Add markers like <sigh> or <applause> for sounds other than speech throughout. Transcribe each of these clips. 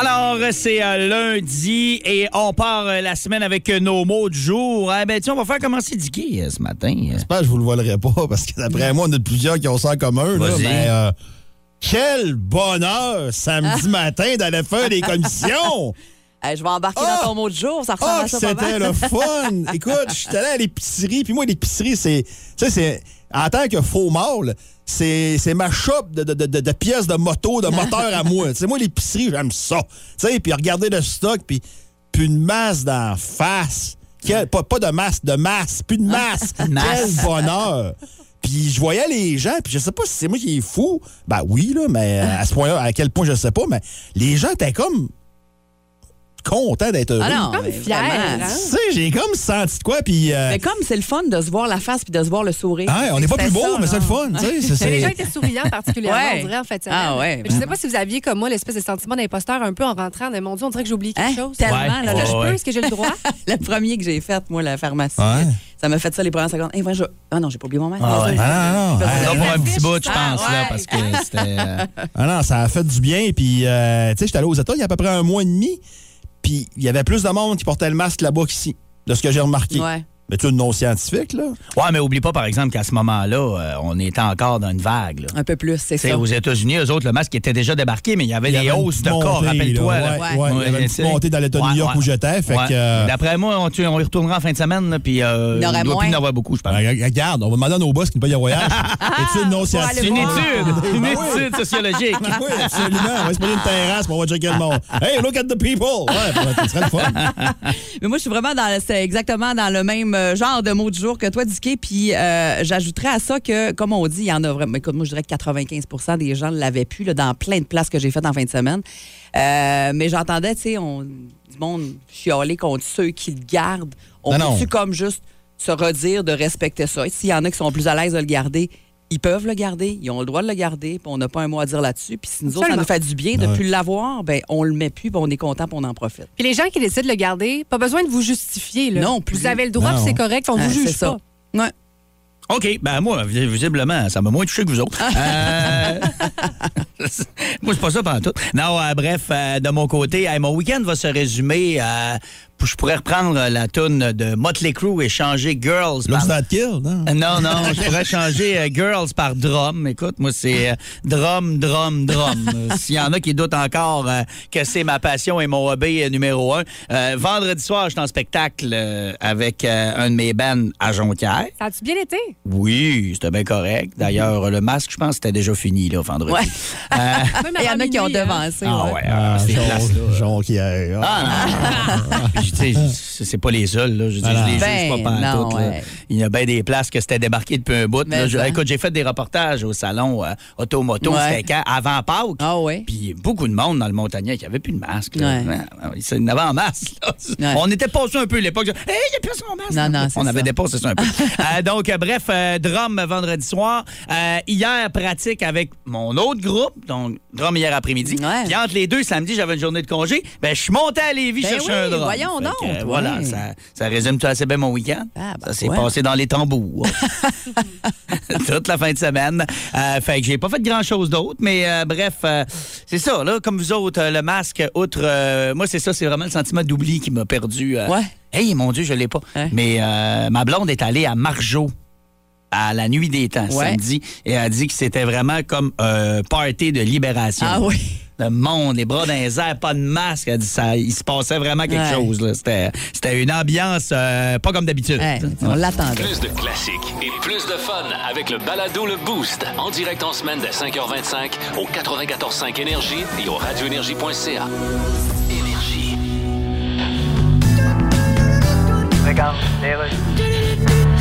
Alors, c'est euh, lundi et on part euh, la semaine avec euh, nos mots du jour. Eh ben, tiens, on va faire commencer Dicky ce matin. J'espère que je vous le volerai pas, <laughs> parce que d'après moi, on a plusieurs qui ont ça en commun. Là, Vas-y. mais, quel bonheur samedi matin d'aller faire des commissions! <laughs> Hey, je vais embarquer Ah! dans ton mot de jour. Ça ressemble Ah, à que ça c'était le fun! <laughs> Écoute, je suis allé à l'épicerie, puis moi, l'épicerie, c'est. Tu sais, c'est. En tant que faux mâle, c'est ma shop de, de, de, de pièces de moto, de moteur à moi. <laughs> Tu sais, moi, l'épicerie, j'aime ça. Tu sais, puis regarder le stock, puis puis une masse d'en face. Quel- pas, pas de masse, de masse, plus de <laughs> masse. Quel bonheur! Puis je voyais les gens, puis je sais pas si c'est moi qui est fou. Ben oui, là, mais à ce point-là, à quel point je sais pas, mais les gens étaient comme contents d'être heureux. Ah non, Comme mais fier, hein? Tu sais, j'ai comme senti de quoi, puis... euh, Mais comme c'est le fun de se voir la face puis de se voir le sourire. ouais, on n'est pas plus beau, ça, mais c'est le fun, c'est- <laughs> Mais les gens étaient souriants particulièrement, Ouais. on dirait, en fait. Ah ouais. Mais je sais pas si vous aviez, comme moi, l'espèce de sentiment d'imposteur un peu en rentrant. de, mon Dieu, on dirait que j'ai oublié quelque Hein? chose. Tellement, Ouais. là, Est-ce que le, je peux? Est-ce que j'ai le droit? <laughs> le premier que j'ai fait, moi, la pharmacie, Ouais. ça m'a fait ça les premières secondes. Hey, voilà, je- Ah non, j'ai pas oublié mon masque. Ah ouais. Ah non, non, Parce que ah, Non, pour un petit bout, je ah, pense, là, parce que c'était... <laughs> euh, ah non, ça a fait du bien, puis euh, tu sais, j'étais allé aux États il y a à peu près un mois et demi, puis il y avait plus de monde qui portait le masque là-bas qu'ici, de ce que j'ai remarqué. Ouais. Mais tu es non scientifique, là? Ouais, mais oublie pas, par exemple, qu'à ce moment-là, euh, on était encore dans une vague. là. Un peu plus, c'est ça. aux États-Unis, eux autres, le masque était déjà débarqué, mais il y avait une hausses de montée, rappelle-toi. là. Ouais, ouais, il y avait une tu petite sais. montée dans l'État de Ouais, New York où j'étais, euh, D'après moi, on, tu- on y retournera en fin de semaine, là, puis euh, Il doit moins. plus en avoir beaucoup, je pense. ben, regarde, on va demander à nos boss qui ne payent un voyage. <laughs> Étude non C'est scientifique. une voir. étude, une Ben oui. étude sociologique. <laughs> oui, absolument. On va se poser une terrasse, puis on va checker le monde. Hey, look at the people! Ouais, ça serait le fun. <laughs> Mais moi, je suis vraiment dans, c'est exactement dans le même euh, genre de mot du jour que toi, Dicky. Puis euh, j'ajouterais à ça que, comme on dit, il y en a vraiment. Écoute, moi, je dirais que 95% des gens l'avaient là, dans plein de places que j'ai faites en fin de semaine. Euh, mais j'entendais, tu sais, on, du monde chialer contre ceux qui le gardent. On peut-tu comme juste se redire de respecter ça? Et S'il y en a qui sont plus à l'aise de le garder, ils peuvent le garder, ils ont le droit de le garder, puis on n'a pas un mot à dire là-dessus. Puis si nous autres, ça nous fait du bien de Ouais. plus l'avoir, ben on le met plus, puis on est content, puis on en profite. Puis les gens qui décident de le garder, pas besoin de vous justifier. Là. Non plus. Vous avez le droit, c'est correct, on Ah, vous juge ça. pas. Ouais. OK, ben moi, vis- visiblement, ça m'a moins touché que vous autres. <laughs> Euh, <laughs> moi, c'est pas ça pendant tout. Non, euh, bref, euh, de mon côté, mon week-end va se résumer. euh, je pourrais reprendre la toune de Motley Crue et changer Girls par... That Kill, non? Euh, Non, non, je pourrais <laughs> changer euh, Girls par Drum. Écoute, moi, c'est euh, Drum, Drum, Drum. Euh, S'il y en a qui doutent encore euh, que c'est ma passion et mon hobby euh, numéro un. euh, vendredi soir, je suis en spectacle euh, avec euh, un de mes bands à Jonquière. Ça a-tu bien été? Oui, c'était bien correct. D'ailleurs, le masque, je pense, c'était déjà fini, là, vendredi. Ouais. Euh, <laughs> Il y en a qui ont hein. devancé. ah ouais. ouais, ah, ces Jean- places-là. Jonquière. Ah, <laughs> <laughs> c'est pas les seuls, là. Je dis, Ah, je les juge Ben, pas non, pantoute, là. ouais. Il y a bien des places que c'était débarqué depuis un bout. là. Je- ça. écoute, j'ai fait des reportages au salon euh, Automoto, Ouais. c'était quand? Avant Pâques. Ah ouais. Puis il y a beaucoup de monde dans le Montagnais qui avait plus de masque. Là. Ouais. Ouais, Il y en avait en masse. On était passé un peu à l'époque. Hey, il n'y a plus son masque. Non, non, c'est On avait ça. dépassé ça un peu. <laughs> Euh, donc, euh, bref, euh, drum vendredi soir. Euh, hier, pratique avec mon autre groupe, donc drum hier après-midi. Ouais. Puis entre les deux, samedi, j'avais une journée de congé. Ben, je suis monté à Lévis Ben chercher oui, un drum. voyons Donc, euh, ouais. voilà, ça, ça résume tout assez bien mon week-end. Ah, ben, ça s'est ouais. passé dans les tambours. <laughs> Toute la fin de semaine. Euh, fait que j'ai pas fait grand-chose d'autre, mais euh, bref, euh, c'est ça, là, comme vous autres, le masque, outre... moi, c'est ça, c'est vraiment le sentiment d'oubli qui m'a perdu. Ouais. Hey, mon Dieu, je l'ai pas. Hein? Mais ma blonde est allée à Margeau à la nuit des temps, Ouais. samedi, et elle a dit que c'était vraiment comme un party de libération. Ah oui. Le monde, les bras dans les airs, pas de masque. Elle dit ça, il se passait vraiment quelque Ouais. chose. là. C'était, c'était une ambiance euh, pas comme d'habitude. On l'attendait. Plus de classiques et plus de fun avec le balado Le Boost. En direct en semaine dès 5h25 au 94.5 Énergie et au radioénergie.ca. Énergie. Regarde, les rues.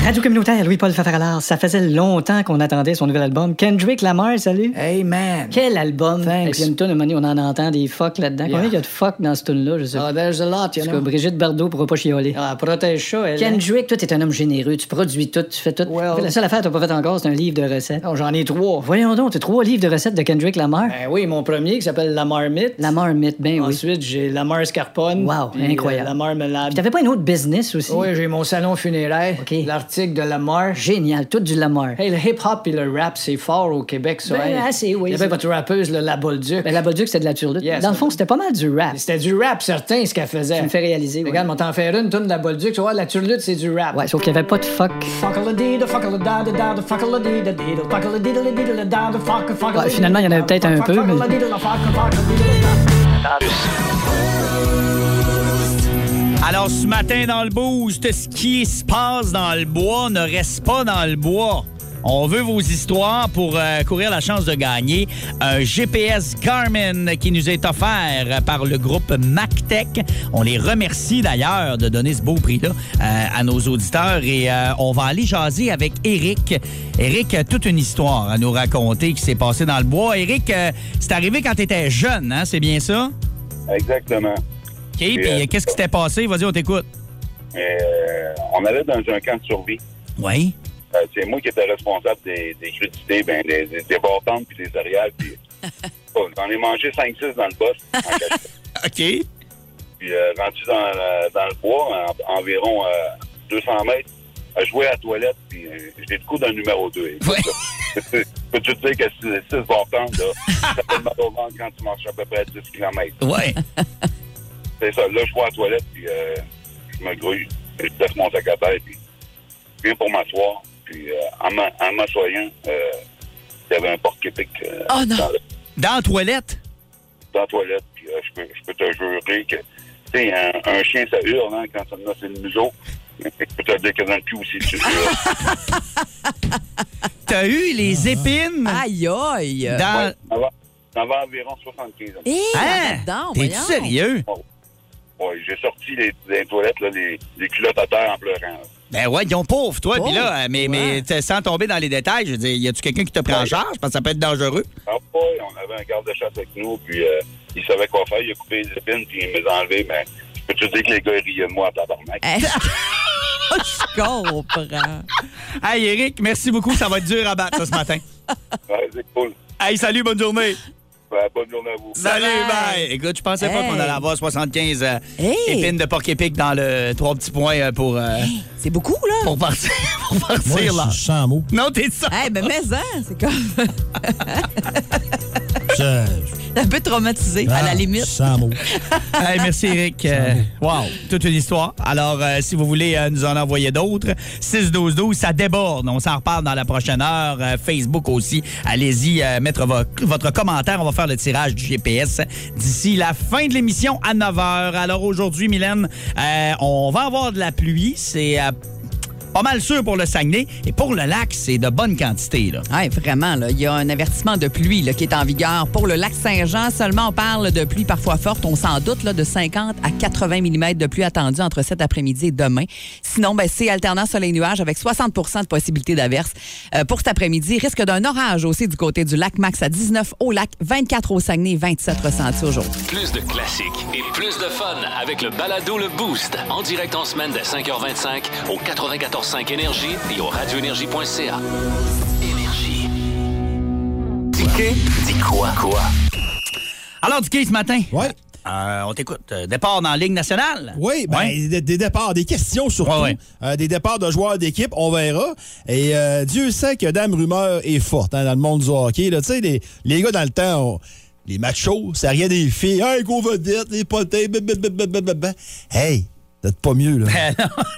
Radio communautaire Louis-Paul Fafaralard, ça faisait longtemps qu'on attendait son nouvel album. Kendrick Lamar, salut. Hey man! Quel album! Thanks. Et puis une tonne, on en entend des fuck là-dedans. Yeah. Combien il y a de fuck dans ce tune-là, je sais Ah, pas. there's a lot, you Parce que know. Brigitte Bardot pourra pas chioler. Ah, protège ça, elle. Kendrick, toi, t'es un homme généreux. Tu produis tout, tu fais tout. Well- La seule affaire que t'as pas fait encore, c'est un livre de recettes. Non, j'en ai trois. Voyons donc, t'as trois livres de recettes de Kendrick Lamar. Ben oui, mon premier qui s'appelle La Marmite. La marmite, ben oui. Ensuite, j'ai La Mascarpone. Wow, puis, incroyable. euh, La Marmelade. T'avais pas une autre business aussi? Oui, j'ai mon salon funéraire. OK. L'article de La Marche. Génial, tout du Lamar. Hey, le hip-hop et le rap, c'est fort au Québec, ça. Ben, assez, oui. Il y avait votre rappeuse, le La Bolduc. Ben, la Bolduc, c'était de la turlute. Yes. Dans le fond, c'était pas mal du rap. C'était du rap certain, ce qu'elle faisait. Tu me fais réaliser, ouais. Regarde, on t'en fait une, tourne de La Bolduc. Tu vois, la turlute, c'est du rap. Ouais, sauf qu'il y avait pas de fuck. Ouais, finalement, il y en avait peut-être un peu, mais- Ce matin dans le boost, ce qui se passe dans le bois ne reste pas dans le bois. On veut vos histoires pour euh, courir la chance de gagner un GPS Garmin qui nous est offert par le groupe MacTech. On les remercie d'ailleurs de donner ce beau prix-là euh, à nos auditeurs et euh, on va aller jaser avec Eric. Eric a toute une histoire à nous raconter qui s'est passée dans le bois. Eric, c'est arrivé quand tu étais jeune, hein? c'est bien ça? Exactement. OK, puis euh, euh, qu'est-ce qui s'était passé? Vas-y, on t'écoute. Euh, on allait dans un camp de survie. Oui. Euh, c'est moi qui étais responsable des, des crudités, ben, des, des, des bâtons puis des céréales. Puis, <laughs> oh, j'en ai mangé 5-6 dans le boss. <laughs> OK. puis euh, rendu dans, le- dans le bois, en- environ euh, 200 mètres, à jouer à la toilette. Puis euh, j'ai le coup d'un numéro 2. <laughs> Ouais. Peux-tu te dire que 6 bâtons, là, ça fait mal au ventre quand tu marches à peu près 10 km. Ouais. C'est ça. Là, je vais à la toilette, puis euh, je me grouille. Je laisse mon sac à terre, puis je viens pour m'asseoir. Puis euh, en m'a- en m'assoyant, euh, il y avait un porc-épic euh, Oh non. dans, le- Dans la toilette? dans la toilette. Puis euh, je, peux, je peux te jurer que, tu sais, un, un chien, ça hurle hein, quand ça me c'est le museau. <laughs> Je peux te dire que dans le cul aussi, tu. <laughs> T'as eu les épines? Aïe, aïe. dans... Ouais, ça va- ça va environ 75 ans. Hé, Hein? là-dedans, T'es-tu voyons. J'ai sorti les, les toilettes, là, les, les culottes à terre en pleurant. Ben ouais, ils ont pauvre, toi. Puis là, mais, mais ouais. sans tomber dans les détails, je veux dire, y a-tu quelqu'un qui te prend en charge? Parce que ça peut être dangereux. Ah ouais, on avait un garde-chasse avec nous, puis euh, il savait quoi faire. Il a coupé les épines, puis il me les a enlevées, mais je peux te dire que les gars, ils riaient de moi à tabarnak? Que- <laughs> Je comprends. Hey, Eric, merci beaucoup. Ça va être dur à battre, ça, ce matin. Ouais, c'est cool. Hey, salut, bonne journée. Ouais, bonne journée à vous. Salut, Bye. bye. Écoute, je pensais pas qu'on allait avoir 75 euh, Hey. épines de porc-épic dans le trois petits points euh, pour, euh, C'est beaucoup, là. pour partir, <laughs> pour partir Moi, là. je suis sans mots. Non, t'es ça. Eh ben, mais hein, c'est comme Je- un peu traumatisé, à la Ah, limite. Sans <laughs> mots. Hey, merci, Eric. Euh, wow, toute une histoire. Alors, euh, si vous voulez euh, nous en envoyer d'autres, 6-12-12, ça déborde. On s'en reparle dans la prochaine heure. Euh, Facebook aussi. Allez-y, euh, mettre vo- votre commentaire. On va faire le tirage du GPS d'ici la fin de l'émission à 9 h. Alors, aujourd'hui, Mylène, euh, on va avoir de la pluie. C'est euh, pas mal sûr pour le Saguenay. Et pour le lac, c'est de bonne quantité. Là. Vraiment. là. Il y a un avertissement de pluie là, qui est en vigueur. Pour le lac Saint-Jean, seulement on parle de pluie parfois forte. On s'en doute là, de 50 à 80 mm de pluie attendue entre cet après-midi et demain. Sinon, ben, c'est alternant soleil-nuage avec 60% de possibilité d'averse. Euh, pour cet après-midi, risque d'un orage aussi du côté du lac Max à 19 au lac, 24 au Saguenay, 27 ressentis aujourd'hui. Plus de classiques et plus de fun avec le balado Le Boost. En direct en semaine dès 5h25 au 94.5 Énergie et au radioénergie.ca. Énergie. Dis dis quoi? Quoi? Alors, du ce matin? Ouais. Euh, on t'écoute. Euh, départ dans la Ligue nationale? Oui, ben, Ouais. des, des départs, des questions surtout. Ouais, ouais. Euh, des départs de joueurs d'équipe, on verra. Et euh, Dieu sait que Dame Rumeur est forte hein, dans le monde du hockey. là. Tu sais, les, les gars dans le temps, on- les machos, ça rien des filles. Hey, go vedette, les potins, blablabla. Hey, êtes pas mieux, là. <laughs>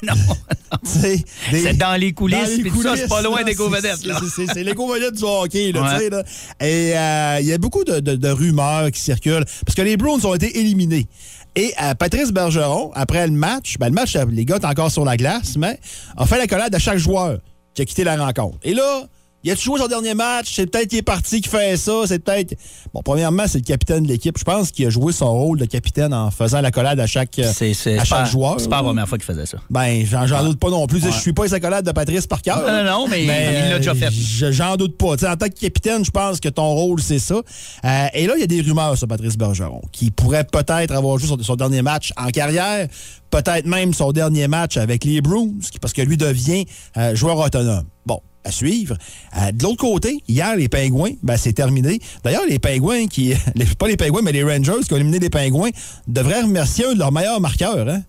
non, non. Sais, des- C'est dans les coulisses, dans les ça, c'est pas coulisses, loin des go-vedettes, là. c'est- les go-vedettes du hockey, là, Ouais. tu sais, là. Et euh, il y a beaucoup de, de- de rumeurs qui circulent, parce que les Bruins ont été éliminés. Et euh, Patrice Bergeron, après le match, ben, le match, les gars étaient encore sur la glace, mais a fait la collade à chaque joueur qui a quitté la rencontre. Et là, Il a joué son dernier match? C'est peut-être qu'il est parti qui fait ça. C'est peut-être. Bon, premièrement, c'est le capitaine de l'équipe. Je pense qu'il a joué son rôle de capitaine en faisant la collade à chaque, C'est c'est- à chaque pas, joueur. c'est pas la première fois qu'il faisait ça. Ben, j'en j'en doute pas non plus. Ouais. Je suis pas les accolades de Patrice par cœur. Non, non, non, mais il l'a déjà fait. je- J'en doute pas. Tu sais, en tant que capitaine, je pense que ton rôle, c'est ça. Euh, et là, il y a des rumeurs sur Patrice Bergeron, qui pourrait peut-être avoir joué son, son dernier match en carrière, peut-être même son dernier match avec les Bruins, parce que lui devient euh, joueur autonome. Bon. À suivre. Euh, de l'autre côté, hier, les Pingouins, ben, c'est terminé. D'ailleurs, les Pingouins qui. <laughs> les- pas les Pingouins, mais les Rangers qui ont éliminé les Pingouins devraient remercier un de leurs meilleurs marqueurs. Hein?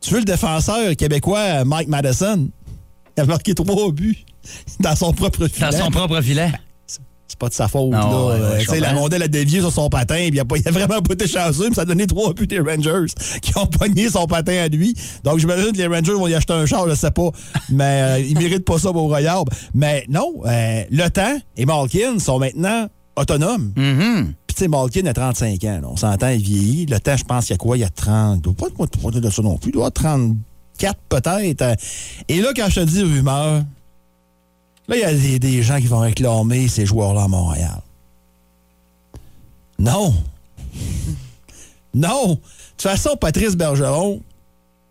Tu veux le défenseur québécois euh, Mike Madison? Il a marqué trois buts dans son propre filet. Dans son propre filet. C'est pas de sa faute. Non, là. ouais, ouais, la rondelle a dévié sur son patin, puis il a, vraiment pas été chanceux, mais ça a donné trois buts des Rangers qui ont pogné son patin à lui. Donc, j'imagine que les Rangers vont y acheter un char, je sais pas, mais euh, ils méritent pas ça pour Royal. Mais non, euh, le temps et Malkin sont maintenant autonomes. Mhm. Puis, tu sais, Malkin a 35 ans. là. On s'entend, il vieillit. Le temps, je pense qu'il y a quoi? Il y a 30. Il doit pas de ça non plus. Il doit avoir 34 peut-être. Euh, Et là, quand je te dis rumeur, là, il y a des, gens qui vont réclamer ces joueurs-là à Montréal. Non. non. De toute façon, Patrice Bergeron,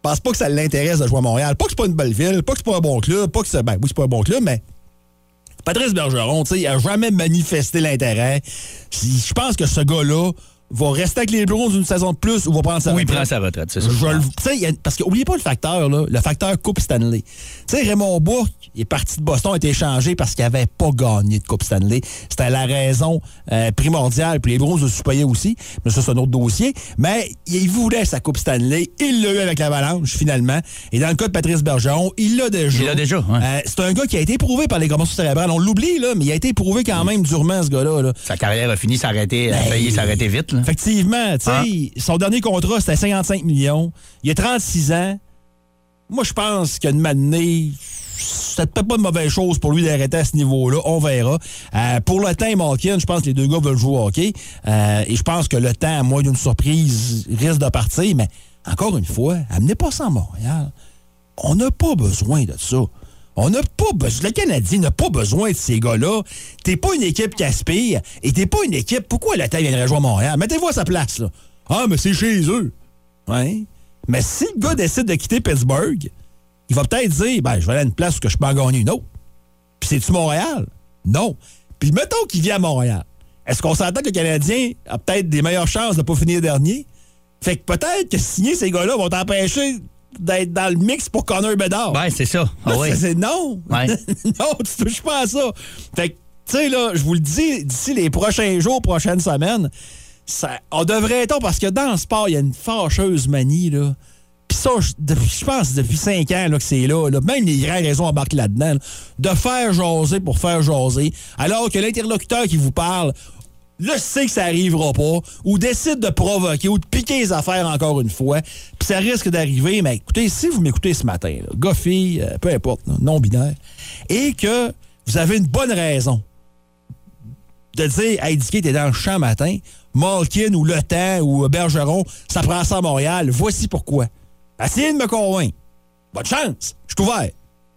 pense pas que ça l'intéresse de jouer à Montréal. Pas que c'est pas une belle ville, pas que c'est pas un bon club, pas que c'est. Ben oui, c'est pas un bon club, mais Patrice Bergeron, tu sais, il a jamais manifesté l'intérêt. Je pense que ce gars-là va rester avec les Bruins une saison de plus ou va prendre sa Ou il retraite? prend sa retraite, c'est ça. Je le- parce que oubliez pas le facteur, là, le facteur Coupe Stanley. Tu sais, Raymond Bourque, il est parti de Boston, a été échangé parce qu'il n'avait pas gagné de Coupe Stanley. C'était la raison euh, primordiale. Puis les Bruins le payaient aussi, mais ça, c'est un autre dossier. Mais il voulait sa Coupe Stanley. Il l'a eu avec l'Avalanche, finalement. Et dans le cas de Patrice Bergeron, il l'a déjà. Il l'a déjà, ouais. Euh, c'est un gars qui a été éprouvé par les commotions cérébrales. On l'oublie, là, mais il a été éprouvé quand même durement, ce gars-là. là. Sa carrière a fini s'arrêter, failli s'arrêter vite. Là. Effectivement, tu sais, Hein? son dernier contrat, c'était 55 millions. Il a 36 ans. Moi, je pense qu'une matinée, c'est peut-être pas une mauvaise chose pour lui d'arrêter à ce niveau-là. On verra. Euh, pour le temps et Malkin, je pense que les deux gars veulent jouer au hockey. Euh, et je pense que le temps, à moins d'une surprise, risque de partir. Mais encore une fois, amenez pas ça à Montréal. On n'a pas besoin de ça. On n'a pas besoin. Le Canadien n'a pas besoin de ces gars-là. T'es pas une équipe qui aspire et t'es pas une équipe. Pourquoi le temps viendrait jouer à Montréal? Mettez-vous à sa place. Ah, mais c'est chez eux. Ouais. Mais si le gars décide de quitter Pittsburgh, il va peut-être dire ben, je vais aller à une place où je peux en gagner une autre. Puis c'est-tu Montréal? Non. Puis mettons qu'il vient à Montréal. Est-ce qu'on s'entend que le Canadien a peut-être des meilleures chances de ne pas finir dernier? Fait que peut-être que signer ces gars-là vont t'empêcher d'être dans le mix pour Connor Bedard. Ouais, c'est ça. Ah ouais. <laughs> c'est- c'est non. Ouais. <laughs> non, tu touches pas à ça. Fait que, tu sais, là, je vous le dis, d'ici les prochains jours, prochaines semaines, ça, on devrait être, parce que dans le sport, il y a une fâcheuse manie, là. Puis ça, je, depuis- je pense depuis cinq ans là, que c'est là, là. Même les grandes raisons embarquent là-dedans, là, de faire jaser pour faire jaser, alors que l'interlocuteur qui vous parle Là, je sais que ça arrivera pas, ou décide de provoquer, ou de piquer les affaires encore une fois, puis ça risque d'arriver, mais écoutez, si vous m'écoutez ce matin, là, euh, peu importe, non-binaire, et que vous avez une bonne raison de dire, hey, Dicky, t'es dans le champ matin, Malkin ou Le Temps ou Bergeron, ça prend ça à Montréal, voici pourquoi. Essayez de me convaincre. Bonne chance, je suis ouvert.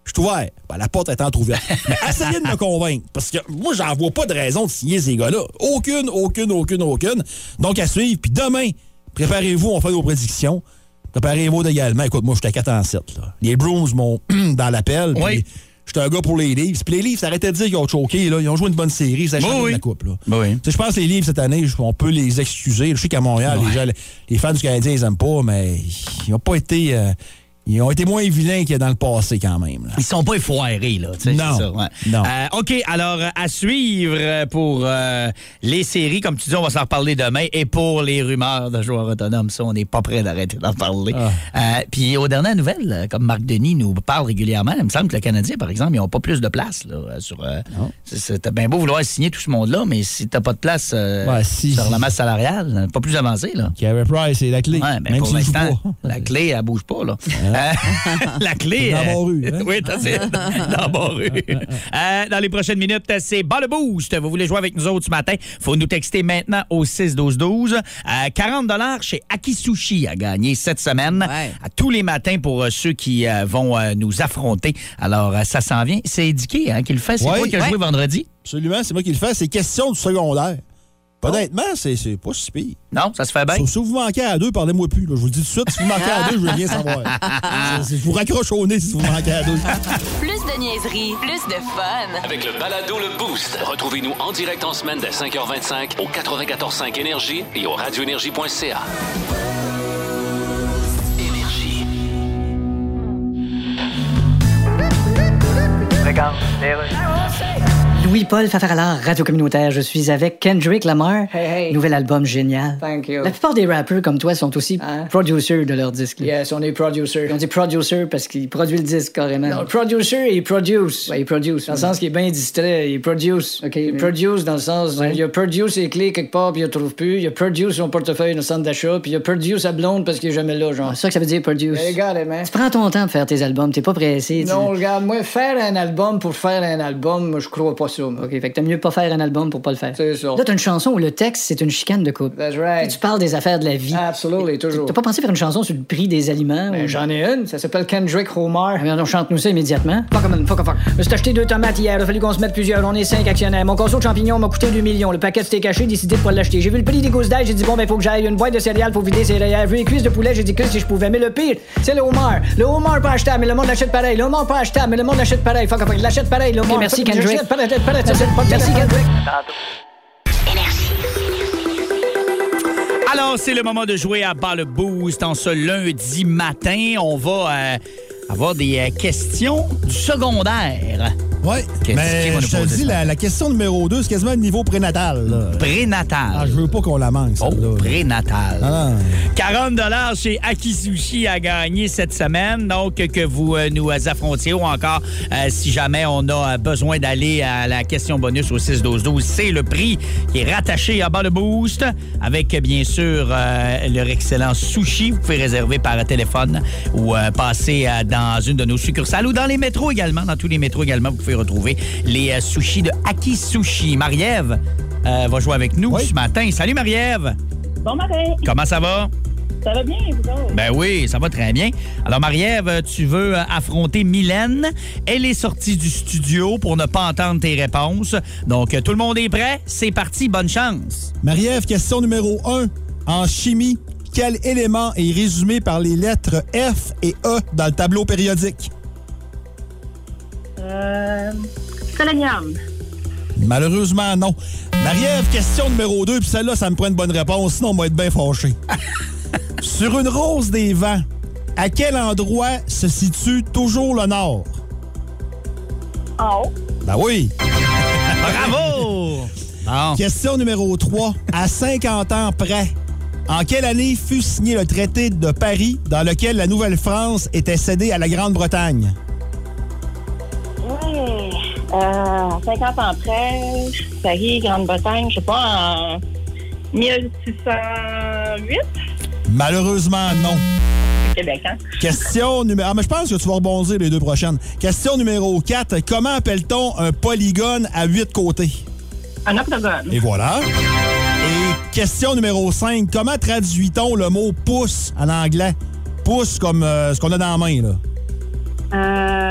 Je suis ouvert. Ben, la porte est entrouverte. <laughs> Mais essayez de me convaincre. Parce que moi, j'en vois pas de raison de signer ces gars-là. Aucune, aucune, aucune, aucune. Donc, à suivre. Puis demain, préparez-vous, on fait nos prédictions. Préparez-vous également. Écoute, moi, j'étais 4 en 7. Là. Les Bruins m'ont <clears throat> dans l'appel. Oui. J'étais un gars pour les Leafs. Puis les Leafs, arrêtez de dire qu'ils ont choqué. Là. Ils ont joué une bonne série. Ça a Oui, la coupe. Là. Ben oui. Tu sais, Je pense que les Leafs, cette année, je- on peut les excuser. Je sais qu'à Montréal, les, gens- les fans du Canadien, ils aiment pas, mais ils n'ont pas été... euh, ils ont été moins vilains que dans le passé, quand même. là. Ils sont pas effoirés, là. Non. ça, ouais. Non. Euh, OK, alors, à suivre pour euh, les séries, comme tu dis, on va s'en reparler demain. Et pour les rumeurs de joueurs autonomes, ça, on n'est pas prêt d'arrêter d'en parler. Ah. Euh, Puis, aux dernières nouvelles, comme Marc Denis nous parle régulièrement, il me semble que le Canadien, par exemple, ils n'ont pas plus de place. Là, sur, c'est- bien beau vouloir signer tout ce monde-là, mais si tu pas de place Ouais, si- sur la masse salariale, pas plus avancé, là. Carey Price, c'est la clé. Ouais, ben même pour joue l'instant, la clé, elle bouge pas, là. Ah Euh, <laughs> la clé. Dans euh, Barru, hein? Oui, dans. Euh, dans les prochaines minutes, c'est Bas le Boost. Vous voulez jouer avec nous autres ce matin? faut nous texter maintenant au 6-12-12. Euh, 40 chez Aki Sushi à gagner cette semaine. Ouais. À tous les matins pour euh, ceux qui euh, vont nous affronter. Alors, ça s'en vient. C'est Dicky hein, qui le fait. C'est Ouais. toi qui as Ouais. joué vendredi? Absolument, c'est moi qui le fais. C'est question du secondaire. Honnêtement, c'est c'est pas si pire. Non, ça se fait bien? Sauf si vous manquez à deux, parlez-moi plus. là. Je vous le dis tout de suite. Si vous manquez à deux, je veux rien savoir. <laughs> C'est- c'est- je vous raccroche au nez si vous manquez à deux. Plus de niaiserie, plus de fun. Avec le balado Le Boost, retrouvez-nous en direct en semaine dès 5h25 au 94.5 Énergie et au radioénergie.ca. Énergie. Louis-Paul Fafaralard, Radio Communautaire. Je suis avec Kendrick Lamar. Hey, hey. Nouvel album génial. Thank you. La plupart des rappeurs comme toi sont aussi Hein? producers de leur disque. là. Yes, on est producer. On dit producer parce qu'il produit le disque carrément. Non, producer, il produce. Ouais, il produce. Dans le sens qu'il est bien distrait, il produce. OK, il mais- produce dans le sens, Ouais. il a produce ses clés quelque part, puis il ne trouve plus. Il a produce son portefeuille dans le centre d'achat, puis il a produce sa blonde parce qu'il est jamais là, genre. C'est ça que ça veut dire produce. Hey, regarde, man. Tu prends ton temps pour faire tes albums, t'es pas pressé. Non, regarde, moi, faire un album pour faire un album, moi, je crois pas ça. OK, fait que t'aimes mieux pas faire un album pour pas le faire. C'est ça. Là, t'as une chanson où le texte, c'est une chicane de couple. That's right. Tu parles des affaires de la vie. Absolutely, toujours. T'as pas pensé faire une chanson sur le prix des aliments? Ben, ou- J'en ai une, ça s'appelle Kendrick Homer. Ah, on chante-nous ça immédiatement. Fuck, man, fuck, fuck. Je me suis acheté deux tomates hier. Il a fallu qu'on se mette plusieurs. On est cinq actionnaires. Mon conso de champignons m'a coûté 2 millions. Le paquet c'était caché, décidé de pas l'acheter. J'ai vu le prix des gousses d'ail. J'ai dit, bon, ben, faut que j'aille une boîte de céréales pour vider. J'ai vu les cuisses de poulet. J'ai dit que si je pouvais. Mais le pire, c'est le homard. Le homard pas achetable, mais le monde l'achète pareil. Le homard pas achetable, mais le monde l'achète pareil. Fuck, fuck. Il l'achète pareil, le homard. merci, Kendrick. Merci, Kendrick. Alors, c'est le moment de jouer à bas le boost en ce lundi matin. On va euh, avoir des euh, questions du secondaire. Oui. Mais je te dis, la, la question numéro 2, c'est quasiment le niveau prénatal. là. Prénatal. Ah, je veux pas qu'on la manque, Oh, prénatal. Ah, non. 40 chez Aki Sushi à gagner cette semaine. Donc, que vous euh, nous affrontiez ou encore, euh, si jamais on a euh, besoin d'aller à la question bonus au 6-12-12, c'est le prix qui est rattaché à bas le boost avec, bien sûr, euh, leur excellent sushi. Vous pouvez réserver par téléphone ou euh, passer dans une de nos succursales ou dans les métros également. Dans tous les métros également, vous pouvez retrouver les euh, sushis de Aki Sushi. Marie-Ève euh, va jouer avec nous Oui. ce matin. Salut Marie-Ève! Bon matin, Comment ça va? ça va bien, vous autres? Ben oui, ça va très bien. Alors, Marie-Ève, tu veux euh, affronter Mylène. Elle est sortie du studio pour ne pas entendre tes réponses. Donc, tout le monde est prêt? C'est parti, bonne chance. Marie-Ève, question numéro 1. En chimie, quel élément est résumé par les lettres F et E dans le tableau périodique? Euh, Selenium. Malheureusement, non. Marie-Ève, question numéro 2, puis celle-là, ça me prend une bonne réponse, sinon on va être bien fâché. <laughs> Sur une rose des vents, à quel endroit se situe toujours le nord? En haut. Ben oui. Bravo! Bon. Question numéro 3. À 50 ans près, en quelle année fut signé le traité de Paris dans lequel la Nouvelle-France était cédée à la Grande-Bretagne? Ouais. Euh, 50 ans après, Paris, Grande-Bretagne, je sais pas, en 1608, Malheureusement, non. Québec, hein? Question numéro... Ah, mais je pense que tu vas rebondir les deux prochaines. Question numéro 4. Comment appelle-t-on un polygone à huit côtés? Un octogone. Et voilà. Et question numéro 5. Comment traduit-on le mot pouce en anglais? Pouce comme euh, ce qu'on a dans la main, là. Euh,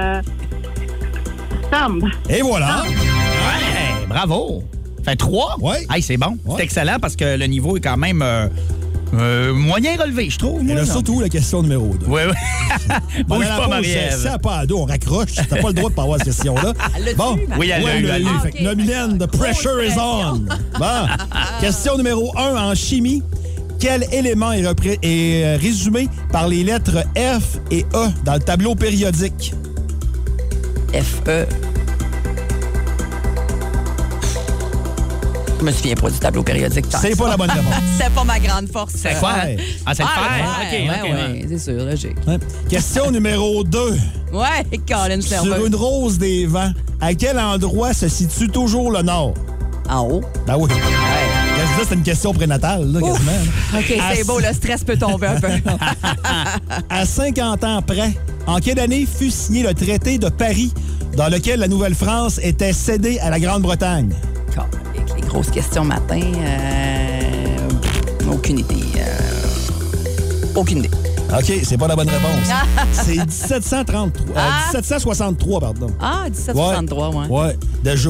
Et voilà. Ouais, bravo. Fait trois? Ouais. Hey, c'est bon. Ouais. C'est excellent parce que le niveau est quand même euh, euh, moyen relevé, je trouve. Et là, surtout la question numéro 2. Oui, oui. Bouge pas, Marie-Ève. Ça pas à dos, on raccroche. T'as pas le droit de pas avoir cette question-là. <laughs> Elle Bon. Oui, elle Ouais, eu, elle elle l'a eu. Fait the pressure is on. Bon. Question numéro 1 en chimie. Quel élément est, repré- est, résumé par les lettres F et E dans le tableau périodique? FE. Je me souviens pas du tableau périodique. C'est pas la bonne réponse. <laughs> C'est pas ma grande force. C'est? Ouais. Ah, c'est Ah, fer. OK, ouais, OK. ouais, c'est sûr, logique. Question numéro 2. Ouais, Colin, Sur une rose des vents, à quel endroit se situe toujours le nord? En haut. Ben oui. Ça, c'est une question prénatale, là, quasiment. là. OK, c'est beau, le stress peut tomber un peu. <laughs> À 50 ans près, en quelle année fut signé le traité de Paris dans lequel la Nouvelle-France était cédée à la Grande-Bretagne? Avec les grosses questions matin, euh, aucune idée. euh, aucune idée. OK, c'est pas la bonne réponse. <laughs> c'est 1733. euh, Ah. 1763, pardon. Ah, 1763, ouais. Ouais, déjà.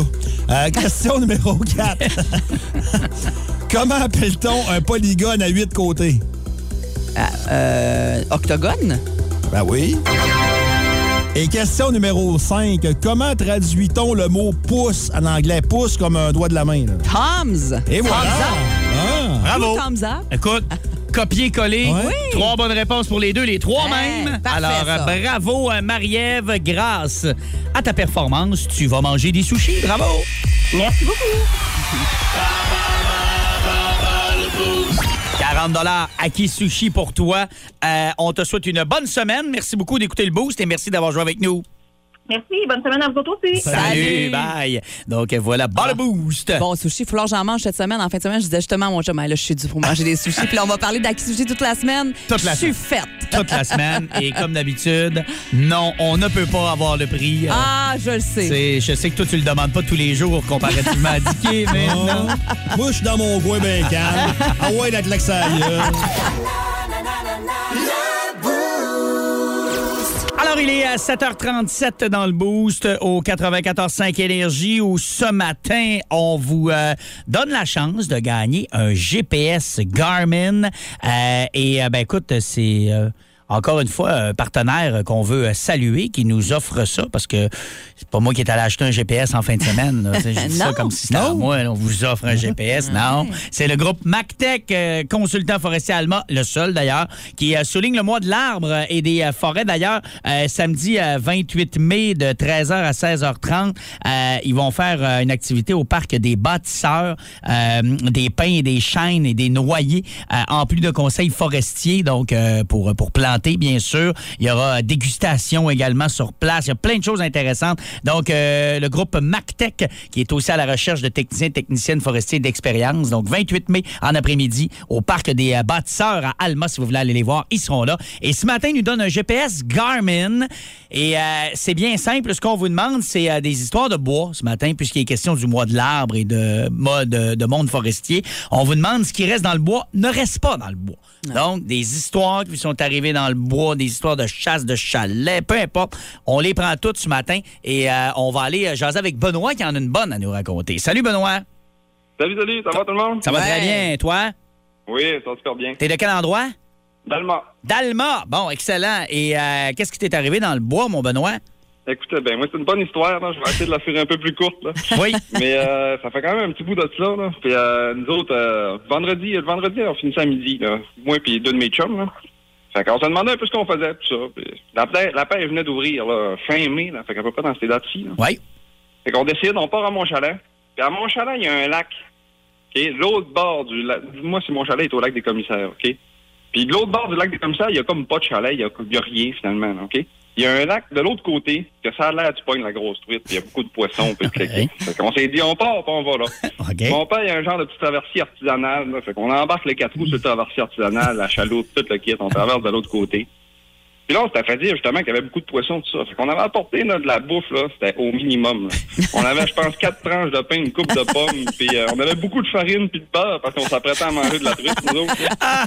Euh, question <laughs> numéro 4. <laughs> Comment appelle-t-on un polygone à huit côtés? Euh, octogone? Ben oui. Et question numéro 5. Comment traduit-on le mot pouce en anglais? Pouce comme un doigt de la main. là. Tom's. Et voilà. Thumbs up. Ah. Bravo. Thumbs up. Écoute, copier-coller. Ouais. Trois bonnes réponses pour les deux, les trois Hey, mêmes. parfait, Alors, ça. bravo, Marie-Ève. Grâce à ta performance, tu vas manger des sushis. Bravo. Merci beaucoup. 40 Aki Sushi pour toi. Euh, on te souhaite une bonne semaine. Merci beaucoup d'écouter le boost et merci d'avoir joué avec nous. Merci. Bonne semaine à vous autres aussi. Salut, bye. Donc voilà, bon le boost. Bon, sushi, il faut que j'en mange cette semaine. En fin de semaine, je disais justement à mon chum, Ah, là, je suis dû pour manger des sushis. Puis là, on va parler d'Aki Sushi toute la semaine. Toute la Je suis semaine. faite. Toute la semaine. Et comme d'habitude, non, on ne peut pas avoir le prix. Euh, Ah, je le sais. c'est- je sais que toi, tu le demandes pas tous les jours comparativement à Dicky, mais <laughs> Oh. non. Moi, je suis dans mon coin bien calme. Ah ouais, la claque il est à 7h37 dans le boost au 94.5 Énergie où ce matin, on vous euh, donne la chance de gagner un GPS Garmin. Euh, et, euh, ben écoute, c'est... euh, encore une fois, un partenaire qu'on veut euh, saluer qui nous offre ça parce que c'est pas moi qui est allé acheter un GPS en fin de semaine. <laughs> Je dis ça Non. comme si c'était moi. là, On vous offre un GPS. <laughs> Non. C'est le groupe MacTech, euh, consultant forestier Alma, le seul d'ailleurs, qui euh, souligne le mois de l'arbre et des euh, forêts. D'ailleurs, euh, samedi euh, 28 mai de 13h à 16h30, euh, ils vont faire euh, une activité au parc des bâtisseurs, euh, des pins et des chênes et des noyers, euh, en plus de conseils forestiers, donc euh, pour, pour planter, bien sûr. Il y aura dégustation également sur place. Il y a plein de choses intéressantes. Donc, euh, le groupe MacTech, qui est aussi à la recherche de techniciens et techniciennes forestiers d'expérience. Donc, 28 mai en après-midi au parc des euh, bâtisseurs à Alma, si vous voulez aller les voir, ils seront là. Et ce matin, ils nous donnent un GPS Garmin. Et euh, c'est bien simple. Ce qu'on vous demande, c'est euh, des histoires de bois ce matin, puisqu'il est question du mois de l'arbre et de mode de monde forestier. On vous demande ce qui reste dans le bois ne reste pas dans le bois. Donc, des histoires qui sont arrivées dans le bois, des histoires de chasse, de chalet, peu importe. On les prend toutes ce matin et euh, on va aller euh, jaser avec Benoît qui en a une bonne à nous raconter. Salut Benoît. Salut, salut, ça va tout le monde? Ça va très bien, toi? Oui, ça va super bien. T'es de quel endroit? Dalma. Dalma. Bon, excellent. Et euh, qu'est-ce qui t'est arrivé dans le bois, mon Benoît? Écoutez, ben moi, c'est une bonne histoire. Là. Je vais essayer de la faire un peu plus courte. Là. <laughs> Oui. Mais euh, ça fait quand même un petit bout de ça. Là. Puis euh, nous autres, euh, vendredi, le vendredi, on finissait à midi. Là. Moi et deux de mes chums. Là. Fait qu'on se demandait un peu ce qu'on faisait, tout ça. Puis la, paix, la paix venait d'ouvrir là, fin mai. Là. Fait qu'à peu près dans ces dates-ci. Oui. Fait qu'on décide, on part à mon chalet. Puis à mon chalet, il y a un lac. OK? L'autre bord du lac. Moi, c'est mon chalet est au lac des commissaires. OK? Puis de l'autre bord du lac des commissaires, il y a comme pas de chalet, il y a, il y a rien finalement. OK? Il y a un lac de l'autre côté, que ça a l'air du pogne la grosse truite, puis il y a beaucoup de poissons, puis. Fait qu'on s'est dit, on part, puis on va là. <laughs> OK. Mon père, il y a un genre de petite traversée artisanale, là. Fait qu'on embarque les quatre roues sur le traversier artisanal, la chaloupe, tout le kit, on traverse de l'autre côté. Puis là, on s'était fait dire justement qu'il y avait beaucoup de poissons, tout ça. Fait qu'on avait apporté là, de la bouffe, là, c'était au minimum. là. <laughs> On avait, je pense, quatre tranches de pain, une coupe de pommes, <laughs> puis euh, on avait beaucoup de farine puis de beurre parce qu'on s'apprêtait à manger de la truite, nous autres. là.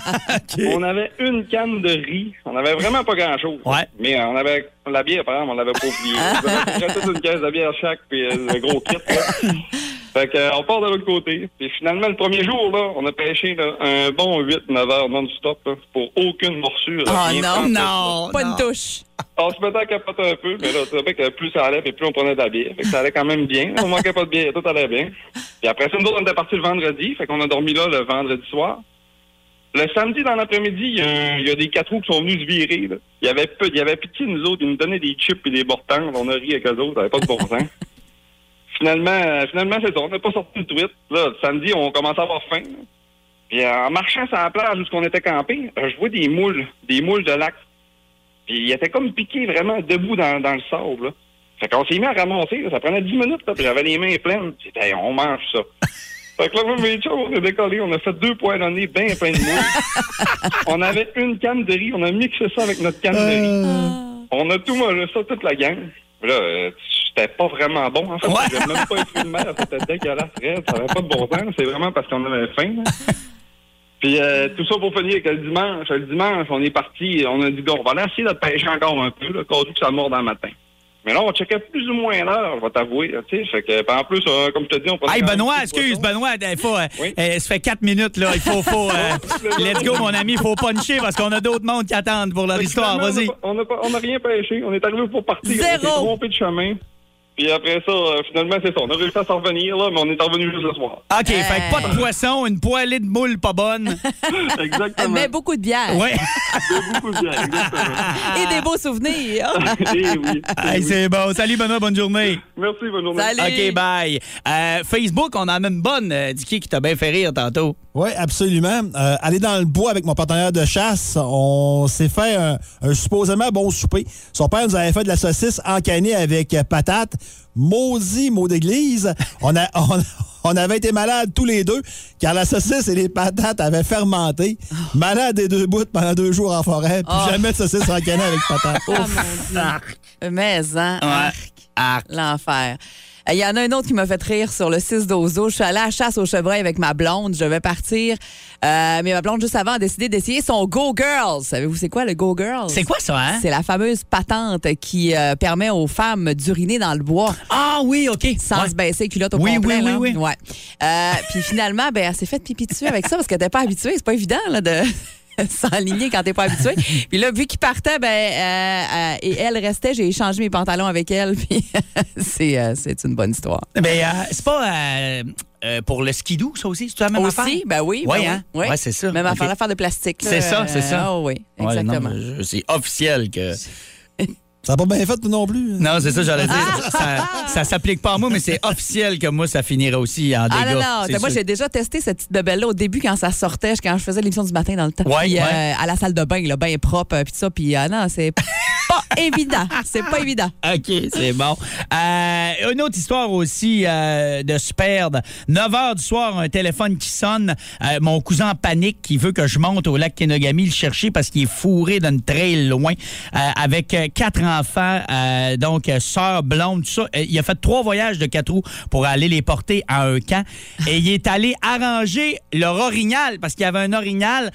On avait une canne de riz. On avait vraiment pas grand-chose. Mais euh, on avait la bière, par exemple, on l'avait pas oublié. <laughs> On avait toute une caisse de bière chaque, puis euh, le gros kit. là. Fait que, euh, on part de l'autre côté. Puis finalement, le premier jour, là, on a pêché là, un bon 8-9 heures non-stop pour aucune morsure. Oh non, non, pas une touche. On se mettait à capoter un peu, mais là, tu savais que plus ça allait, puis plus on prenait de la bière. Fait que ça allait quand même bien. On manquait pas de bière, tout allait bien. Puis après ça, nous autres, on était partis le vendredi. Fait qu'on a dormi là le vendredi soir. Le samedi dans l'après-midi, il y, a y des quatre roues qui sont venus se virer. Il y avait peu, il y avait pitié de nous autres, ils nous donnaient des chips et des bortans. On a ri avec eux autres, ça n'avait pas de bon sens. Finalement, euh, finalement, c'est ça. On n'a pas sorti le tweet. Là, samedi, on commençait à avoir faim. Puis euh, en marchant sur la plage où on était campé, euh, je vois des moules, des moules de lac. Puis il était comme piqué vraiment debout dans, dans le sable. Là. Fait qu'on s'est mis à ramasser. là. Ça prenait 10 minutes. Là, puis j'avais les mains pleines. On mange ça. <laughs> Fait que là, moi, mes chums, on a décollé, on a fait deux nez bien plein de moules. <laughs> on avait une canne de riz, on a mixé ça avec notre canne de riz. On a tout mangé ça, toute la gang. Là, euh, c'était pas vraiment bon, en fait. J'avais même pas été de mer, c'était dégueulasse, raide, ça avait pas de bon sens. C'est vraiment parce qu'on avait faim, là. <laughs> Puis euh, tout ça pour finir que le dimanche, le dimanche, on est parti, on a dit, on va aller essayer de pêcher encore un peu, là, cause que ça mord dans le matin. Mais là, on checkait plus ou moins l'heure, je vais t'avouer. fait que, en plus, euh, comme je te dis, on Hey, Benoît, excuse, Benoît, il faut, euh, euh, ça fait quatre minutes, là. Il faut, faut euh, <laughs> let's go, mon ami, il faut puncher parce qu'on a d'autres mondes qui attendent pour leur histoire. Vas-y. On n'a on rien pêché. On est arrivé pour partir. On Zéro. s'est trompé de chemin. Puis après ça, euh, finalement, c'est ça. On a réussi à s'en revenir, là, mais on est revenu juste le soir. OK, fait que pas de poisson, une poêlée de moule pas bonne. <laughs> Exactement. Mais beaucoup de bière. Ouais. <laughs> beaucoup de bière, exactement. Et des beaux souvenirs. <laughs> Eh oui. Hey, c'est bon. Salut, Benoît, bonne journée. Merci, bonne journée. Salut. OK, bye. Euh, Facebook, on en a une bonne, euh, Dicky, qui t'a bien fait rire tantôt. Oui, absolument. Euh, aller dans le bois avec mon partenaire de chasse, on s'est fait un, un supposément bon souper. Son père nous avait fait de la saucisse encanée avec patates. Maudit mot d'église. On, a, <laughs> on, on avait été malades tous les deux, car la saucisse et les patates avaient fermenté. Malade des deux bouts pendant deux jours en forêt, puis Oh. jamais de saucisse encanée avec patates. Ah, <laughs> mon Dieu. Mais, hein, arc. Arc. L'enfer. Euh, Il y en a un autre qui m'a fait rire sur le 6 d'Ozo. Je suis allée à la chasse au chevreuil avec ma blonde. Je vais partir. Euh, mais ma blonde, juste avant, a décidé d'essayer son Go Girls. Savez-vous c'est quoi le Go Girls? C'est quoi ça, hein? C'est la fameuse patente qui euh, permet aux femmes d'uriner dans le bois. Ah oui, OK. Sans Ouais. se baisser les culottes au Oui, complet. oui, là. oui, oui. Ouais. Euh, puis finalement, ben, elle s'est fait pipi dessus avec ça parce qu'elle n'était pas habituée. C'est pas évident là, de <laughs> s'enligner quand t'es pas habitué. <laughs> Puis là, vu qu'il partait, ben, euh, euh, et elle restait, j'ai échangé mes pantalons avec elle. <laughs> Puis c'est euh, c'est une bonne histoire. Ben, euh, c'est pas euh, euh, pour le skidoo, ça aussi? C'est la même affaire? Aussi, ben oui. ben oui, hein? oui. Ouais, c'est ça. Même OK. affaire, l'affaire de plastique. C'est ça, c'est ça. Ah oui, Ouais, non, exactement. mais c'est officiel que. Ça n'a pas bien fait non plus. Non, c'est ça, j'allais dire. ça ça s'applique pas à moi, mais c'est <laughs> officiel que moi, ça finira aussi en dégâts. Ah non, non, moi j'ai déjà testé cette petite bebelle-là au début quand ça sortait, quand je faisais l'émission du matin dans le temps. Ouais, Puis, ouais. euh, à la salle de bain, là, bien propre, euh, puis ça. Puis ah non, c'est pas <laughs> évident. C'est pas évident. OK, c'est bon. Euh, une autre histoire aussi euh, de se perdre. 9 h du soir, un téléphone qui sonne. Euh, mon cousin en panique qui veut que je monte au lac Kenogami le chercher parce qu'il est fourré d'une trail loin euh, avec euh, quatre enfants, euh, donc euh, sœur, blonde, tout ça. Euh, il a fait trois voyages de quatre roues pour aller les porter à un camp et il est allé arranger leur orignal parce qu'il y avait un orignal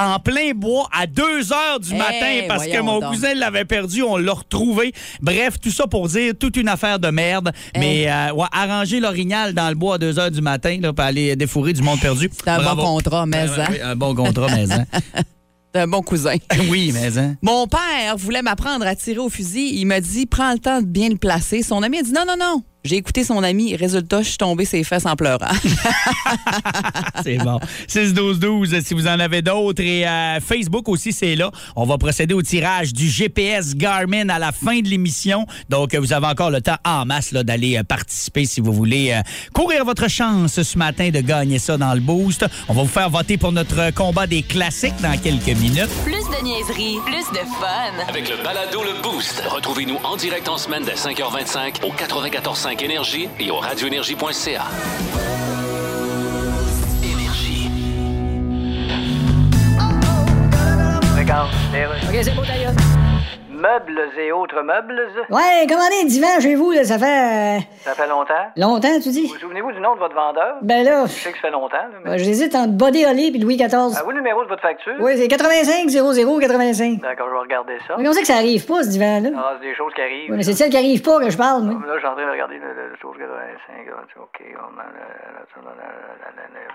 en plein bois à 2 heures du Eh, matin parce que mon donc. cousin l'avait perdu, on l'a retrouvé. Bref, tout ça pour dire toute une affaire de merde. Mais euh, ouais, arranger l'orignal dans le bois à 2 heures du matin là, pour aller défourrer du monde perdu. C'est un bon contrat, mais Euh, hein. un bon contrat, mais hein. <laughs> un bon cousin. <laughs> oui, mais hein. Mon père voulait m'apprendre à tirer au fusil. Il m'a dit prends le temps de bien le placer. Son ami a dit non, non, non. J'ai écouté son ami. Résultat, je suis tombé ses fesses en pleurant. <laughs> C'est bon. 6-12-12, si vous en avez d'autres. Et euh, Facebook aussi, c'est là. On va procéder au tirage du GPS Garmin à la fin de l'émission. Donc, vous avez encore le temps en masse là, d'aller euh, participer si vous voulez euh, courir votre chance ce matin de gagner ça dans le boost. On va vous faire voter pour notre combat des classiques dans quelques minutes. Plus de niaiserie, plus de fun. Avec le balado Le Boost. Retrouvez-nous en direct en semaine dès 5h25 au 94.5 Énergie et au radioénergie.ca. Énergie. Regarde, OK, c'est beau d'ailleurs. Meubles et autres meubles. Ouais, commandez un divan chez vous, là, ça fait. euh, Ça fait longtemps. longtemps, tu dis? Vous souvenez-vous du nom de votre vendeur? Ben là, Je sais que ça fait longtemps, là, mais... ben, j'hésite entre Body Holly et Louis XIV. Ah, vous, le numéro de votre facture? Oui, c'est 85 00 85. D'accord, je vais regarder ça. Mais comment ça que ça arrive pas, ce divan-là? Ah, c'est des choses qui arrivent. Oui, mais c'est celle qui arrive pas que je parle, moi. Là, je suis en train de regarder le, le, le chose 85. là, c'est OK. on a le- le- le- le- le-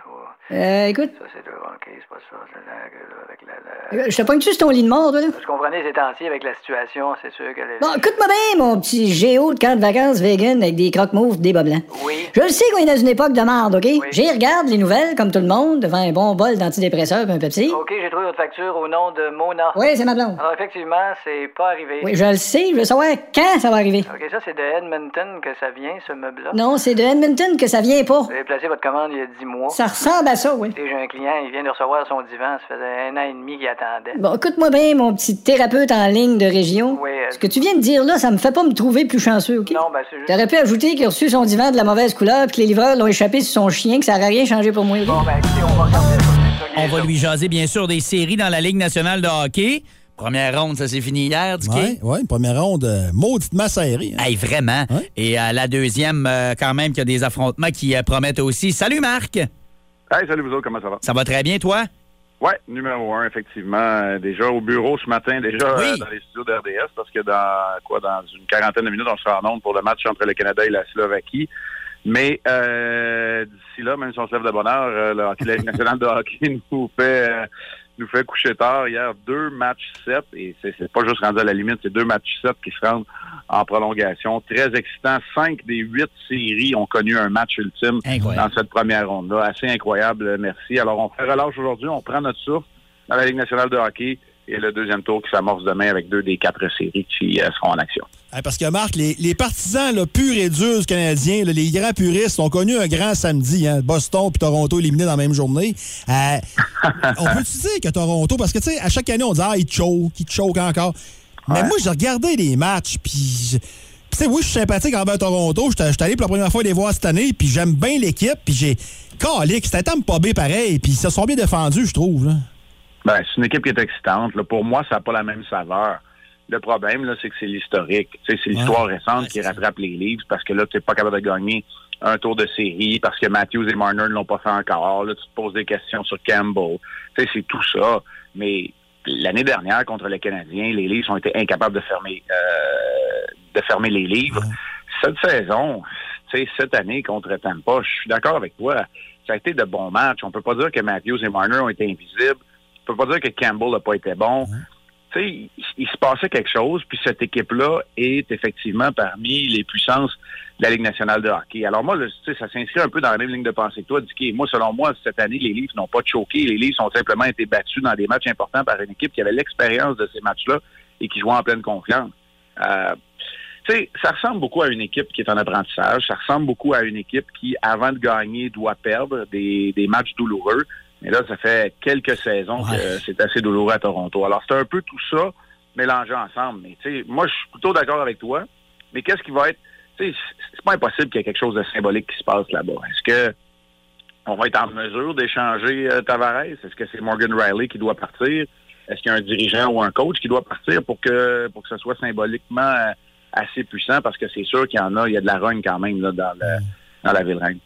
Euh, écoute, Ça, c'est le... OK, c'est pas ça. C'est la- le- avec la... la- je te pogne-tu sur ton lit de mort, toi, là? Vous comprenez, ces temps-ci, avec la situation, c'est sûr que... les- Bon, écoute-moi bien, mon petit géo de camp de vacances vegan avec des croque-mauves des bas blancs. Oui. Je le sais qu'on est dans une époque de merde, OK? J'y regarde les nouvelles, comme tout le monde, devant un bon bol d'antidépresseurs et un Pepsi. OK, j'ai trouvé votre facture au nom de Mona. Oui, c'est ma blonde. Alors, effectivement, c'est pas arrivé. Oui, je le sais, je veux savoir quand ça va arriver. OK, ça, c'est de Edmonton que ça vient, ce meuble-là. Non, c'est de Edmonton que ça vient pas. Vous avez placé votre commande il y a 10 mois. Ça ressemble à ça, oui. J'ai un client, il vient de recevoir son divan. Ça faisait un an et demi qu'il attendait. Bon, écoute-moi bien, mon petit thérapeute en ligne de Oui, euh, Ce que tu viens de dire là, ça me fait pas me trouver plus chanceux, OK? Non, ben c'est juste... T'aurais pu ajouter qu'il a reçu son divan de la mauvaise couleur puis que les livreurs l'ont échappé sur son chien, que ça n'aurait rien changé pour moi. Bon, ben écoutez, on va regarder ça. On va lui jaser, bien sûr, des séries dans la Ligue nationale de hockey. Première ronde, ça s'est fini hier, Dicky. Oui, ouais, première ronde euh, mauditement serrée. hein. Hey, vraiment. Ouais. Et à la deuxième, euh, quand même, qu'il y a des affrontements qui euh, promettent aussi. Salut, Marc. Hey, salut vous autres, comment ça va? Ça va très bien, toi? Ouais, numéro un, effectivement. Euh, déjà au bureau ce matin, déjà Oui. euh, dans les studios d'RDS, parce que dans quoi, dans une quarantaine de minutes, on sera en onde pour le match entre le Canada et la Slovaquie. Mais euh, d'ici là, même si on se lève de bonne heure, euh, le hockey, nationale de hockey <laughs> nous fait nous fait coucher tard. Hier, deux matchs 7, et c'est pas juste rendu à la limite, c'est deux matchs 7 qui se rendent en prolongation. Très excitant. Cinq des huit séries ont connu un match ultime Incroyable. dans cette première ronde-là. Assez incroyable, merci. Alors, on fait relâche aujourd'hui, on prend notre souffle dans la Ligue nationale de hockey et le deuxième tour qui s'amorce demain avec deux des quatre séries qui euh, seront en action. Parce que, Marc, les, les partisans là, purs et durs du Canadien, là, les grands puristes, ont connu un grand samedi. Hein, Boston puis Toronto éliminés dans la même journée. Euh, <laughs> on peut-tu dire que Toronto, parce que, tu sais, à chaque année, on dit, ah, il choke, il choke encore. Mais Ouais. moi, j'ai regardé les matchs, puis. Tu sais, oui, je suis sympathique envers Toronto. Je suis allé pour la première fois les voir cette année, puis j'aime bien l'équipe, puis j'ai. Calique, c'était Tampa Bay pareil, puis ils se sont bien défendus, je trouve. Là. Ben, c'est une équipe qui est excitante. Là. Pour moi, ça n'a pas la même saveur. Le problème, là, c'est que c'est l'historique. Tu sais, c'est l'histoire récente Ouais, qui rattrape les livres parce que là, tu n'es pas capable de gagner un tour de série parce que Matthews et Marner ne l'ont pas fait encore. Là, tu te poses des questions sur Campbell. Tu sais, c'est tout ça. Mais l'année dernière, contre les Canadiens, les livres ont été incapables de fermer, euh, de fermer les livres. Cette saison, tu sais, cette année contre Tampa, je suis d'accord avec toi. Ça a été de bons matchs. On peut pas dire que Matthews et Marner ont été invisibles. On peut pas dire que Campbell n'a pas été bon. Tu sais, il, se passait quelque chose, puis cette équipe-là est effectivement parmi les puissances de la Ligue nationale de hockey. Alors moi, sais, ça s'inscrit un peu dans la même ligne de pensée que toi, Dicky. Moi, selon moi, cette année, les Leafs n'ont pas choqué. Les Leafs ont simplement été battus dans des matchs importants par une équipe qui avait l'expérience de ces matchs-là et qui jouait en pleine confiance. Euh, ça ressemble beaucoup à une équipe qui est en apprentissage. Ça ressemble beaucoup à une équipe qui, avant de gagner, doit perdre des, des matchs douloureux. Mais là, ça fait quelques saisons Ouais. que c'est assez douloureux à Toronto. Alors, c'est un peu tout ça mélangé ensemble. Mais tu sais, moi, je suis plutôt d'accord avec toi. Mais qu'est-ce qui va être... Tu sais, c'est pas impossible qu'il y ait quelque chose de symbolique qui se passe là-bas. Est-ce que on va être en mesure d'échanger euh, Tavares? Est-ce que c'est Morgan Riley qui doit partir? Est-ce qu'il y a un dirigeant ou un coach qui doit partir pour que pour que ce soit symboliquement euh, assez puissant? Parce que c'est sûr qu'il y en a, il y a de la rogne quand même là, dans, le, dans la ville reine.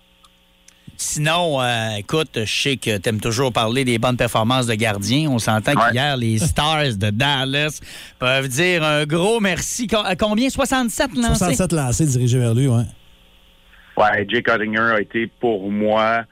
Sinon, euh, écoute, je sais que tu aimes toujours parler des bonnes performances de gardiens. On s'entend Ouais. qu'hier, les <laughs> Stars de Dallas peuvent dire un gros merci. Co- à combien? 67 lancés? 67 lancés dirigés vers lui, ouais. Ouais, Jake Ottinger a été pour moi.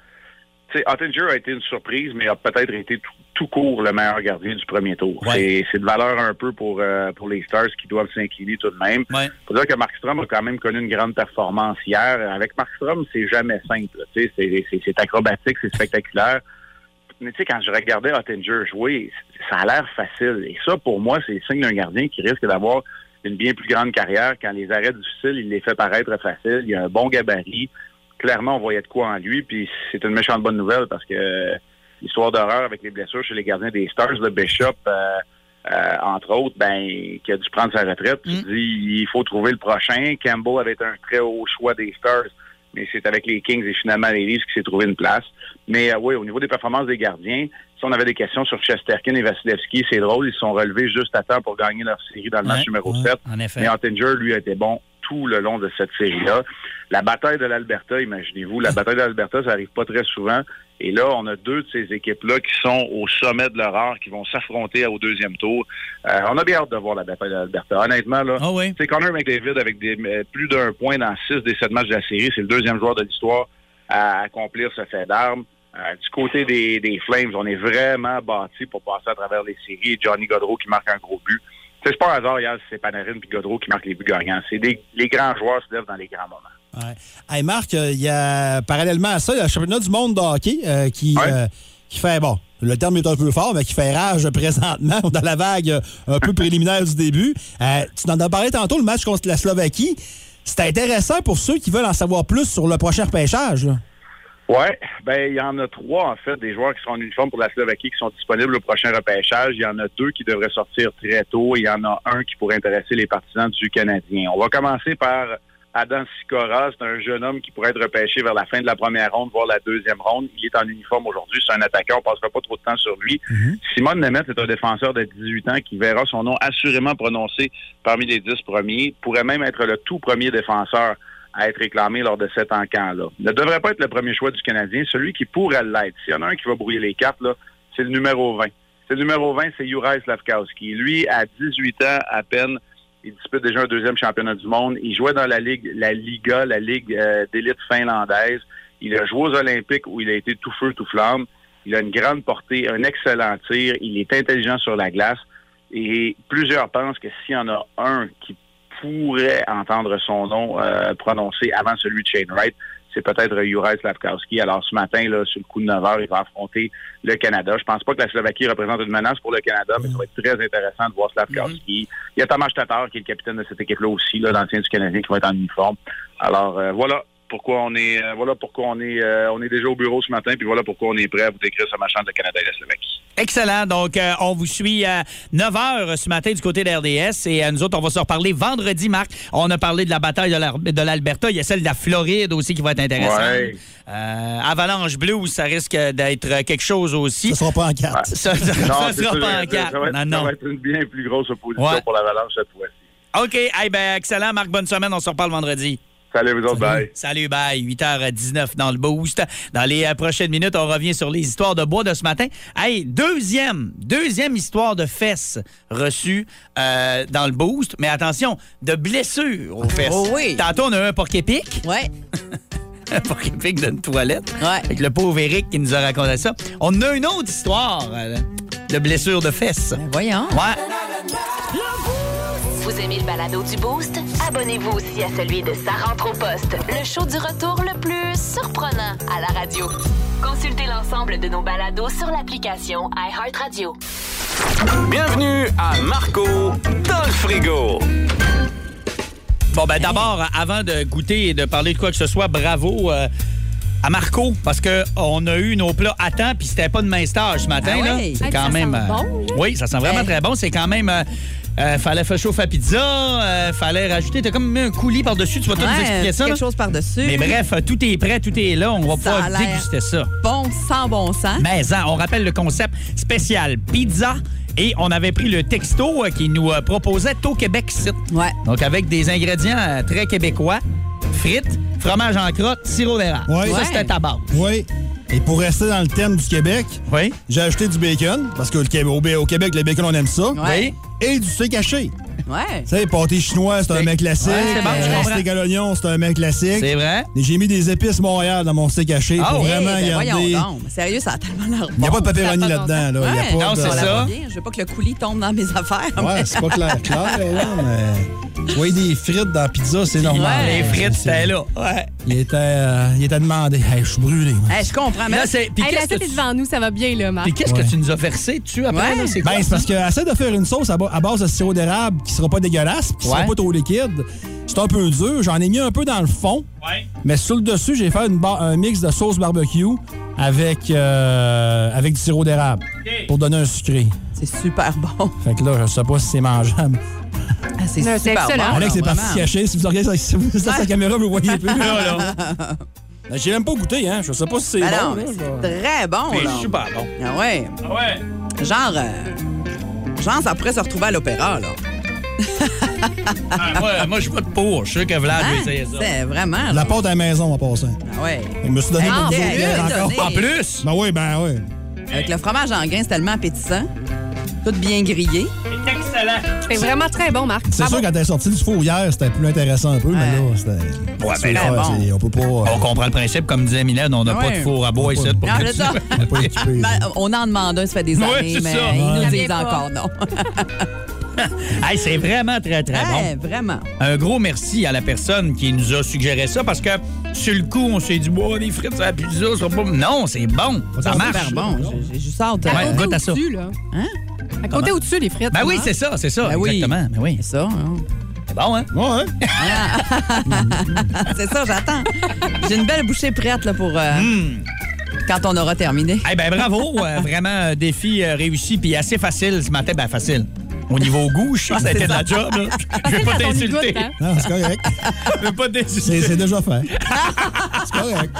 Tu sais, Ottinger a été une surprise, mais a peut-être été tout, tout court le meilleur gardien du premier tour. Ouais. C'est- de valeur un peu pour, euh, pour les Stars qui doivent s'incliner tout de même. Ouais. faut dire que Markstrom a quand même connu une grande performance hier. Avec Markstrom, c'est jamais simple. C'est acrobatique, c'est spectaculaire. <laughs> Mais tu sais, quand je regardais Ottinger jouer, ça a l'air facile. Et ça, pour moi, c'est le signe d'un gardien qui risque d'avoir une bien plus grande carrière. Quand les arrêts difficiles, il les fait paraître faciles. Il a un bon gabarit. Clairement, on voyait de quoi en lui. Puis c'est une méchante bonne nouvelle parce que l'histoire d'horreur avec les blessures chez les gardiens des Stars, le Bishop, euh, euh, entre autres, ben, qui a dû prendre sa retraite. Tu te dis, il faut trouver le prochain. Campbell avait un très haut choix des Stars, mais c'est avec les Kings et finalement les Leafs qui s'est trouvé une place. Mais euh, oui, au niveau des performances des gardiens, si on avait des questions sur Chesterkin et Vasilevski, c'est drôle, ils se sont relevés juste à temps pour gagner leur série dans le match numéro ouais, 7. en effet. Mais Ottinger, lui, a été bon tout le long de cette série-là. La bataille de l'Alberta, imaginez-vous, la <laughs> bataille de l'Alberta, ça arrive pas très souvent. Et là, on a deux de ces équipes-là qui sont au sommet de leur art, qui vont s'affronter au deuxième tour. Euh, on a bien hâte de voir la bataille de l'Alberta. Honnêtement, là, Ah oui. c'est Connor McDavid avec des, euh, plus d'un point dans six des sept matchs de la série. C'est le deuxième joueur de l'histoire à accomplir ce fait d'armes. Euh, du côté des, des Flames, on est vraiment bâti pour passer à travers les séries. Johnny Godreau qui marque un gros but. C'est pas un hasard hier, c'est Panarin puis Godreau qui marquent les buts gagnants. C'est des, les grands joueurs se lèvent dans les grands moments. Ouais. Hey Marc, euh, il y a parallèlement à ça, il y a le championnat du monde de hockey euh, qui, Ouais. euh, qui fait, bon, le terme est un peu fort, mais qui fait rage <laughs> présentement dans la vague un peu préliminaire du début. Tu en as parlé tantôt, le match contre la Slovaquie. C'est intéressant pour ceux qui veulent en savoir plus sur le prochain repêchage. Ouais, ben il y en a trois en fait, des joueurs qui sont en uniforme pour la Slovaquie qui sont disponibles au prochain repêchage. Il y en a deux qui devraient sortir très tôt. et Il y en a un qui pourrait intéresser les partisans du Canadien. On va commencer par Adam Sikora. C'est un jeune homme qui pourrait être repêché vers la fin de la première ronde, voire la deuxième ronde. Il est en uniforme aujourd'hui. C'est un attaquant. On passera pas trop de temps sur lui. Simon Nemeth est un défenseur de 18 ans qui verra son nom assurément prononcé parmi les 10 premiers. Pourrait même être le tout premier défenseur à être réclamé lors de cet encamp-là. Ne devrait pas être le premier choix du Canadien. Celui qui pourrait l'être, s'il y en a un qui va brouiller les cartes, là, c'est le numéro 20. C'est le numéro 20, c'est Juraj Slavkowski. Lui, à 18 ans à peine, il dispute déjà un deuxième championnat du monde. Il jouait dans la Ligue, la Liga, la Ligue euh, d'élite finlandaise. Il a joué aux Olympiques où il a été tout feu, tout flamme. Il a une grande portée, un excellent tir. Il est intelligent sur la glace. Et plusieurs pensent que s'il y en a un qui pourrait entendre son nom euh, prononcé avant celui de Shane Wright, c'est peut-être Juraj Slavkowski. Alors ce matin, là, sur le coup de 9 heures, il va affronter le Canada. Je pense pas que la Slovaquie représente une menace pour le Canada, mais ça va être très intéressant de voir Slavkowski. Il y a Thomas Tatar, qui est le capitaine de cette équipe-là aussi, l'ancien du Canadien, qui va être en uniforme. Alors euh, voilà pourquoi on est euh, voilà pourquoi on est euh, on est déjà au bureau ce matin, puis voilà pourquoi on est prêt à vous décrire ce machin de Canada et la Slovaquie. Excellent. Donc, euh, on vous suit à 9 h ce matin du côté de RDS. Et euh, nous autres, on va se reparler vendredi, Marc. On a parlé de la bataille de l'Alberta. Il y a celle de la Floride aussi qui va être intéressante. Ouais. Euh, Avalanche Blues, ça risque d'être quelque chose aussi. Ça sera pas en quatre. Ça, ça- Non, ça sera sûr, pas en ça- quatre. Ça va, être, Non, ça non. va être une bien plus grosse opposition Ouais. pour l'Avalanche cette fois-ci. OK. Hey, ben, excellent, Marc. Bonne semaine. On se reparle vendredi. Salut, vous autres. Bye. Salut, bye. 8h19 dans le boost. Dans les euh, prochaines minutes, on revient sur les histoires de bois de ce matin. Hey, deuxième, deuxième histoire de fesses reçue euh, dans le boost. Mais attention, de blessures aux fesses. Oh oui. Tantôt, on a eu un porc-épic. Ouais. <laughs> un porc-épic d'une toilette. Ouais. Avec le pauvre Eric qui nous a raconté ça. On a une autre histoire euh, de blessures de fesses. Ben, voyons. Ouais. Vous aimez le balado du Boost? Abonnez-vous aussi à celui de Sa rentre au poste, le show du retour le plus surprenant à la radio. Consultez l'ensemble de nos balados sur l'application iHeartRadio. Bienvenue à Marco dans le frigo. Bon, ben d'abord, avant de goûter et de parler de quoi que ce soit, bravo euh, à Marco, parce qu'on a eu nos plats à temps, puis c'était pas de main stage ce matin. Ah là. C'est Hey, quand ça même. sent euh, bon, là. oui, ça sent vraiment très bon. C'est quand même. euh, euh, fallait faire chauffe à pizza, euh, fallait rajouter. T'as comme mis un coulis par-dessus, tu vas tout nous expliquer ça. quelque là? chose par-dessus. Mais bref, euh, tout est prêt, tout est là. On va Ça a pouvoir l'air déguster ça. Bon, sans bon sens. Mais hein, on rappelle le concept spécial pizza. Et on avait pris le texto euh, qui nous euh, proposait au Québec site. Ouais. Donc, avec des ingrédients euh, très québécois, frites, fromage en crotte, sirop d'érable. Ouais. Ça, c'était ta base. Oui. Et pour rester dans le thème du Québec, Oui. j'ai acheté du bacon, parce qu'au au Québec, le bacon, on aime ça. Et du steak haché. Ouais. Tu sais, pâté chinois, c'est un mec classique. Ouais, c'est bon, Euh, comprends. steak à l'oignon, c'est un mec classique. C'est vrai? Et j'ai mis des épices Montréal dans mon steak haché Ah pour oui, vraiment ben garder. voyons donc. Mais Sérieux, ça a tellement l'air bon. Il n'y a pas de pepperoni là-dedans. Là. Ouais. Non, de- c'est Ça. Je veux pas que le coulis tombe dans mes affaires. Ouais, c'est pas clair, clair, là, mais. Vous voyez des frites dans la pizza, c'est normal. Les frites, C'est- c'était là. Ouais. Il était, euh, il était demandé. Hey, je suis brûlé. moi. Eh, je comprends. Mais Là, c'est. Puis Hey, qu'est-ce l'assiette que est tu- devant nous, ça va bien, là, Marc. puis qu'est-ce Ouais. que tu nous as versé dessus après? Ouais. là? C'est quoi? Ben, c'est ça? parce que essaie de faire une sauce à, ba- à base de sirop d'érable qui sera pas dégueulasse, qui Ouais. sera pas trop liquide. C'est un peu dur. J'en ai mis un peu dans le fond. Ouais. Mais sur le dessus, j'ai fait une ba- un mix de sauce barbecue avec, euh, avec du sirop d'érable pour donner un sucré. c'est super bon. Fait que là, je sais pas si c'est mangeable. Ah, c'est c'est super excellent. bon. Alex là, est parti se cacher. Si vous regardez si vous êtes sur la Ouais. caméra, vous le voyez plus. Là, là. <laughs> Ben, J'ai même pas goûté, hein. Je sais pas si c'est Ben bon. c'est très bon. C'est là. super bon. Ah ouais. Ah ouais. Genre, euh, genre, ça pourrait se retrouver à l'opéra, là. Ah, moi, moi je vote pour. Je suis sûr que Vlad Hein? veut essayer ça. C'est vraiment. La pâte à la maison en passant. Ah ouais. Je me suis donné Ah, ben, donné. encore. En plus, Ben oui, ben oui. Avec le fromage en grains, c'est tellement appétissant. Tout bien grillé. C'est excellent. C'est vraiment très bon, Marc. C'est sûr, quand t'es sorti du four hier, c'était plus intéressant un peu, mais là, c'était. Ouais, ben ça, là, bon. On peut pas. euh, On comprend le principe, comme disait Mylène, on n'a Ouais. pas de four à bois ici pour Non, ça. on équipé. Ben, on en demande un, ça fait des années, mais ça. ils nous disent encore non. <laughs> Hey, c'est vraiment très, très bon. vraiment. Un gros merci à la personne qui nous a suggéré ça parce que sur le coup, on s'est dit, bon, des frites à la pizza, ça va pas. Non, c'est bon. Ça C'est marche. super bon. J'ai- J'ai juste hâte. À Ouais, goûte à ça. là? Hein? À côté au-dessus, les frites. Ben oui, hein? c'est ça, c'est ça. Ben oui. Exactement. Ben oui. C'est ça. hein. C'est bon, hein? Ouais. <laughs> c'est ça, j'attends. J'ai une belle bouchée prête là, pour euh, quand on aura terminé. Eh ben bravo, euh, vraiment un défi euh, réussi puis assez facile ce matin, ben facile. Au niveau goût, je sais que ça a été de la job. là. Je veux pas t'insulter. hein? Non, c'est correct. Je veux pas C'est t'insulter. c'est déjà fait. <laughs> C'est correct.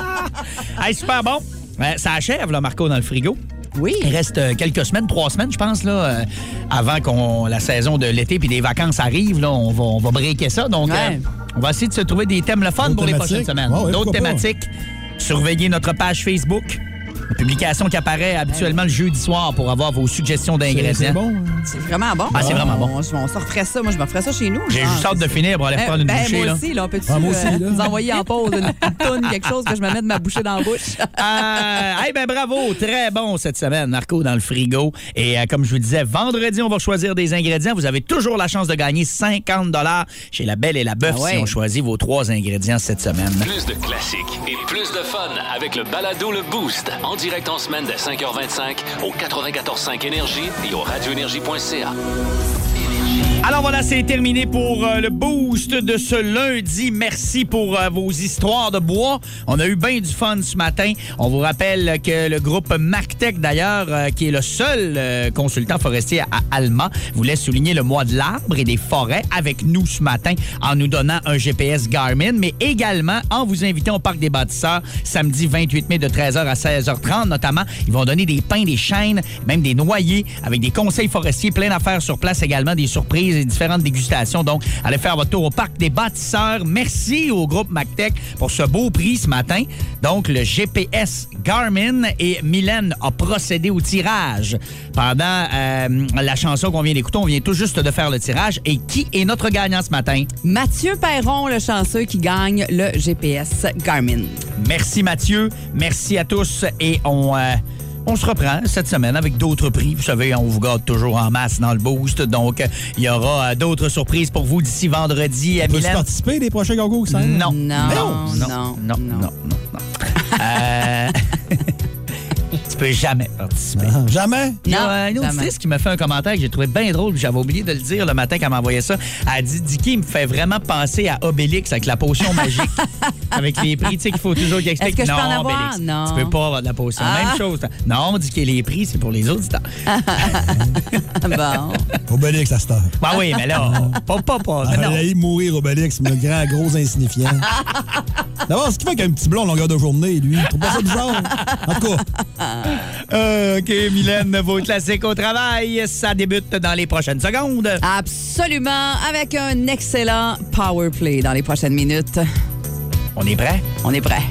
Hey, super bon. Euh, ça achève, là, Marco, dans le frigo. Oui. Il reste euh, quelques semaines, trois semaines, je pense, là, euh, avant qu'on la saison de l'été puis des vacances arrivent. Là, on va, on va breaker ça. Donc, Ouais. euh, on va essayer de se trouver des thèmes le fun D'autres pour les prochaines semaines. Ouais, ouais, D'autres pas. thématiques. Surveillez notre page Facebook. La publication qui apparaît habituellement le jeudi soir pour avoir vos suggestions d'ingrédients. c'est bon. hein? C'est vraiment bon. Ah, c'est vraiment bon. On, on se referait ça. Moi, je me ferais ça chez nous. J'ai genre. juste hâte de finir pour aller Eh, prendre une ben, bouchée. moi là. aussi, là, on peut-tu Ah, moi aussi, là. nous envoyer en pause une <laughs> petite toune, quelque chose que je me mette ma bouchée dans la bouche? <laughs> Euh, eh ben bravo, très bon cette semaine, Marco, dans le frigo. Et euh, comme je vous disais, vendredi, on va choisir des ingrédients. Vous avez toujours la chance de gagner 50 chez La Belle et la Bœuf Ah ouais. si on choisit vos trois ingrédients cette semaine. Plus de classiques et plus de fun avec le balado Le Boost. En direct en semaine dès 5h25 au 94.5 Énergie et au radioénergie.ca. Alors voilà, c'est terminé pour euh, le boost de ce lundi. Merci pour euh, vos histoires de bois. On a eu bien du fun ce matin. On vous rappelle que le groupe MacTech, d'ailleurs, euh, qui est le seul consultant forestier à Alma, voulait souligner le mois de l'arbre et des forêts avec nous ce matin en nous donnant un GPS Garmin, mais également en vous invitant au Parc des bâtisseurs samedi 28 mai de 13h à 16h30 notamment. Ils vont donner des pins, des chaînes, même des noyers avec des conseils forestiers, plein d'affaires sur place également, des surprises et différentes dégustations. Donc, allez faire votre tour au Parc des bâtisseurs. Merci au groupe MacTech pour ce beau prix ce matin. Donc, le GPS Garmin et Mylène a procédé au tirage. Pendant euh, la chanson qu'on vient d'écouter, on vient tout juste de faire le tirage. Et qui est notre gagnant ce matin? Mathieu Perron, le chanceux qui gagne le GPS Garmin. Merci Mathieu, merci à tous et on, euh, on se reprend cette semaine avec d'autres prix. Vous savez, on vous garde toujours en masse dans le boost, donc euh, il y aura euh, d'autres surprises pour vous d'ici vendredi à Milan. participer des prochains concours, ça? Non. Non, non, non, non, non, non, non. Euh, tu peux jamais participer. Ah, jamais? Il y a Non, une auditrice qui m'a fait un commentaire que j'ai trouvé bien drôle, puis j'avais oublié de le dire le matin quand elle m'a envoyé ça. Elle a dit Dicky me fait vraiment penser à Obélix avec la potion magique. <laughs> avec les prix, tu sais qu'il faut toujours qu'il explique. Que je peux non, en avoir? Obélix, Non. Tu peux pas avoir de la potion. Ah. Même chose. Non, on dit que les prix, c'est pour les auditeurs. <laughs> bon. <laughs> Obélix, à cette heure. Ben oui, mais là, pas, pas, pas. Ah, non. Il mourir, Obélix, le grand, gros insignifiant. D'abord, ce qui fait qu'un petit blond longueur de journée, lui. Tu trouves pas ça bizarre? En tout cas, OK, Mylène, vos classiques au travail, ça débute dans les prochaines secondes. Absolument, avec un excellent power play dans les prochaines minutes. On est prêt? On est prêt.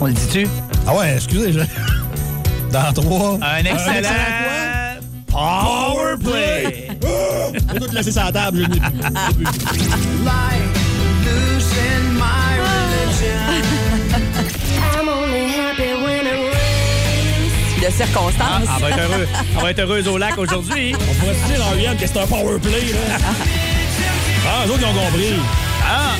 On le dit-tu? ah ouais, excusez, je... <laughs> Dans trois. Un excellent... Power play! J'ai <laughs> tout laissé sur la table, je n'ai plus. <laughs> De circonstances. Ah, elle va être heureux. Elle va être heureuse au lac aujourd'hui. On pourrait se dire en Yann que c'est un power play, là. Ah, eux autres, ils ont compris. Ah!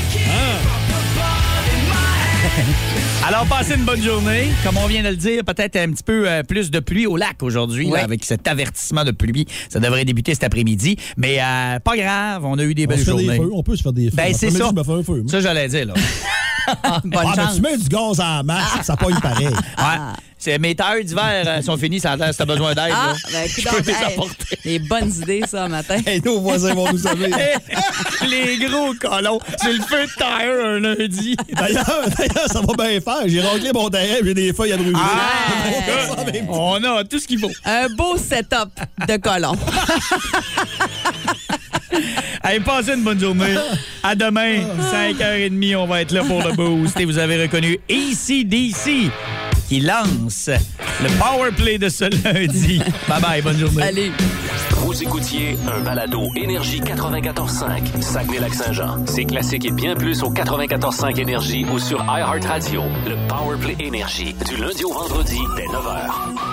Alors, passez une bonne journée. Comme on vient de le dire, peut-être un petit peu euh, plus de pluie au lac aujourd'hui, avec cet avertissement de pluie. Ça devrait débuter cet après-midi. Mais euh, pas grave, on a eu des On belles se fait des journées. feux. On peut se faire des feux. Ben, c'est ça. Je me fais un feu. Ça, j'allais dire, là. <laughs> Bonne Ah, ben, tu mets du gaz en masse, ça pogne pareil. Ouais. C'est, mes tailleurs d'hiver euh, sont finies, ça si t'as besoin d'aide. Ah, ben, Je peux donc, les hey, apporter. des bonnes idées, ça, matin. Hey, nos voisins vont nous sauver. <laughs> les gros colons. C'est le feu de tire un lundi. D'ailleurs, d'ailleurs, ça va bien faire. J'ai raclé mon terrain, j'ai des feuilles à brûler. Ah! On a tout ce qu'il faut. Un beau setup de colon. Allez, <laughs> passez une bonne journée. À demain, 5h30, on va être là pour le boost. Et vous avez reconnu ACDC qui lance le power play de ce lundi. <laughs> Bye bye, bonne journée. Allez. Vous écoutiez un balado Énergie 94.5, Saguenay-Lac-Saint-Jean. C'est classique et bien plus au 94.5 Énergie ou sur iHeartRadio. Le Powerplay Énergie, du lundi au vendredi dès 9h.